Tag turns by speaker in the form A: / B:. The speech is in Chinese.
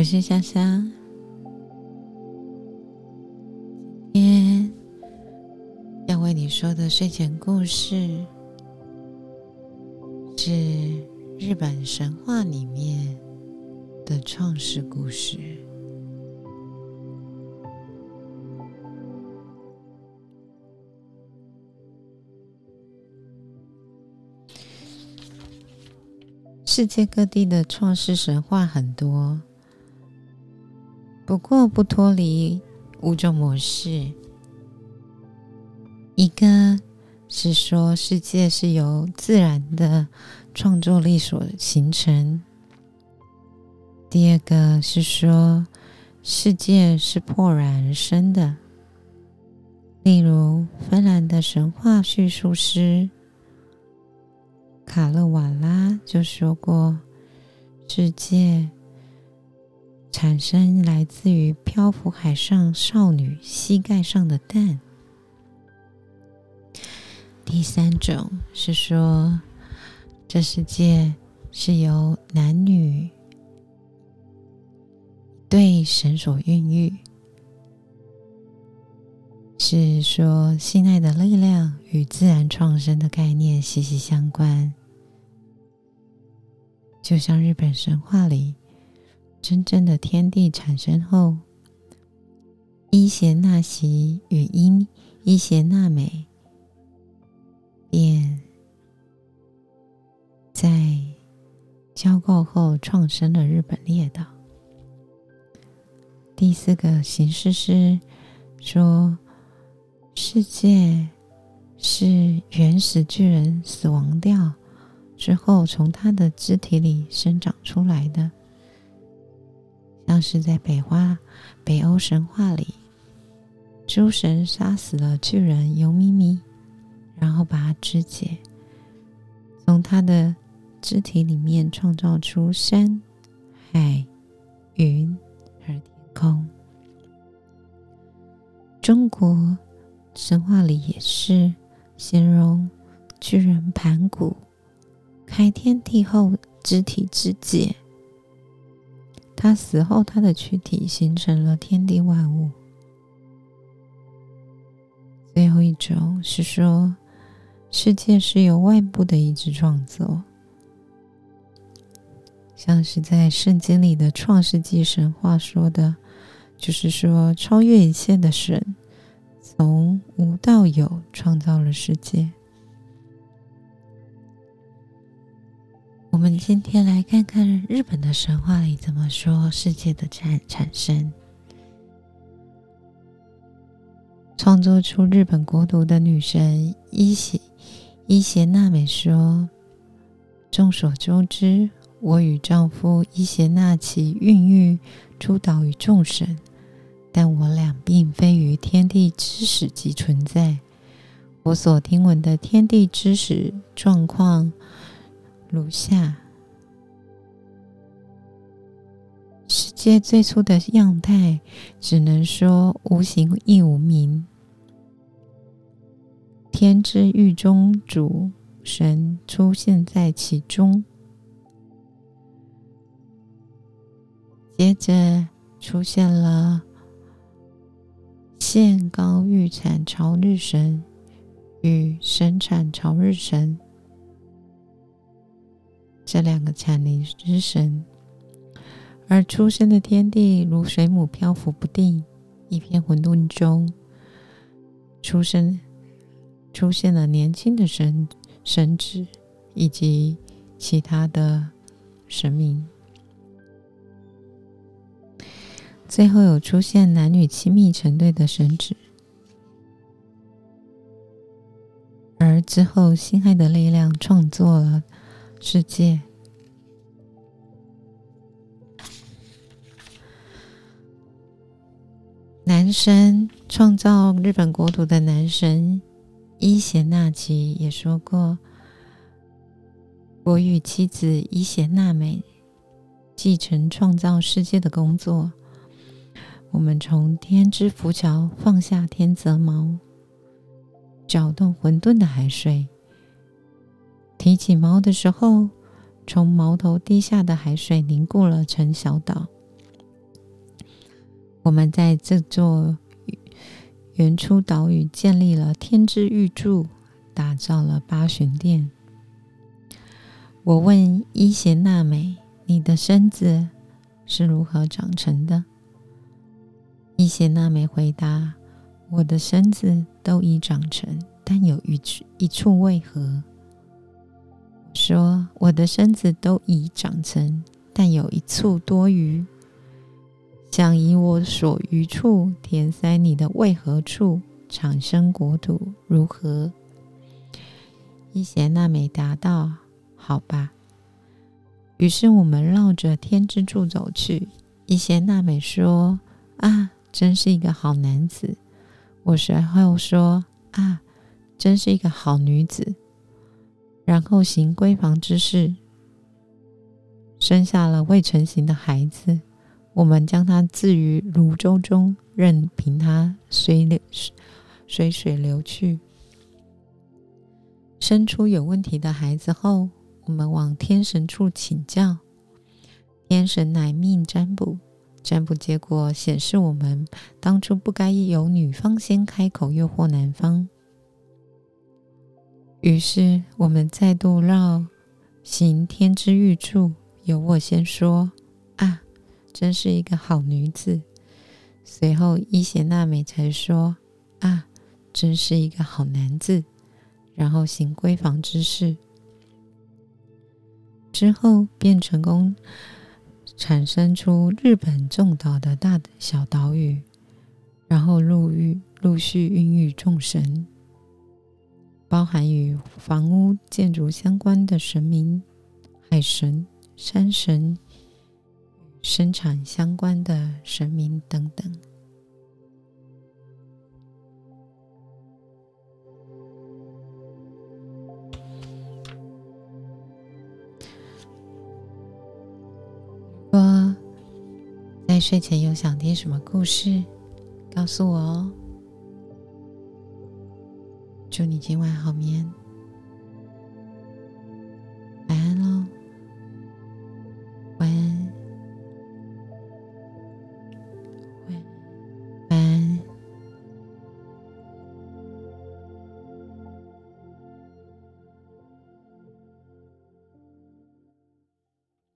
A: 我是香香。今天要为你说的睡前故事是日本神话里面的创世故事。世界各地的创世神话很多，不过不脱离五种模式。一个是说世界是由自然的创作力所形成；第二个是说世界是破然而生的，例如芬兰的神话叙述师。卡勒瓦拉就说过：“世界产生来自于漂浮海上少女膝盖上的蛋。”第三种是说，这世界是由男女对神所孕育，是说性爱的力量与自然创生的概念息息相关。就像日本神话里，真正的天地产生后，伊邪那岐与伊伊邪那美便在交媾后创生了日本列岛。第四个形式是说，世界是原始巨人死亡掉。之后，从他的肢体里生长出来的，像是在北花北欧神话里，诸神杀死了巨人尤咪咪，然后把它肢解，从他的肢体里面创造出山、海、云和天空。中国神话里也是形容巨人盘古。开天地后，肢体肢解。他死后，他的躯体形成了天地万物。最后一种是说，世界是由外部的意志创作，像是在圣经里的创世纪神话说的，就是说，超越一切的神，从无到有创造了世界。我们今天来看看日本的神话里怎么说世界的产产生。创作出日本国土的女神伊邪伊邪那美说：“众所周知，我与丈夫伊邪那岐孕育出岛与众神，但我俩并非于天地之始即存在。我所听闻的天地之始状况。”如下：世界最初的样态，只能说无形亦无名。天之狱中主神出现在其中，接着出现了现高玉产朝日神与神产朝日神。这两个产灵之神，而出生的天地如水母漂浮不定，一片混沌中，出生出现了年轻的神神子以及其他的神明，最后有出现男女亲密成对的神子，而之后心爱的力量创作了。世界，男神创造日本国土的男神伊邪那岐也说过：“我与妻子伊邪那美继承创造世界的工作。我们从天之浮桥放下天泽矛，搅动混沌的海水。”提起矛的时候，从矛头滴下的海水凝固了成小岛，我们在这座原初岛屿建立了天之玉柱，打造了八旬殿。我问伊邪那美：“你的身子是如何长成的？”伊邪那美回答：“我的身子都已长成，但有一处一处未合。”说：“我的身子都已长成，但有一处多余。想以我所余处填塞你的胃合处，产生国土，如何？”伊邪那美答道：“好吧。”于是我们绕着天之柱走去。伊邪那美说：“啊，真是一个好男子。”我随后说：“啊，真是一个好女子。”然后行闺房之事，生下了未成形的孩子。我们将他置于泸州中，任凭他随流随水流去。生出有问题的孩子后，我们往天神处请教。天神乃命占卜，占卜结果显示，我们当初不该由女方先开口诱惑男方。于是，我们再度绕行天之玉柱，由我先说：“啊，真是一个好女子。”随后，伊邪那美才说：“啊，真是一个好男子。”然后行闺房之事，之后便成功产生出日本众岛的大小岛屿，然后陆域陆续孕育众神。包含与房屋建筑相关的神明、海神、山神、生产相关的神明等等。说在睡前有想听什么故事，告诉我哦。祝你今晚好眠。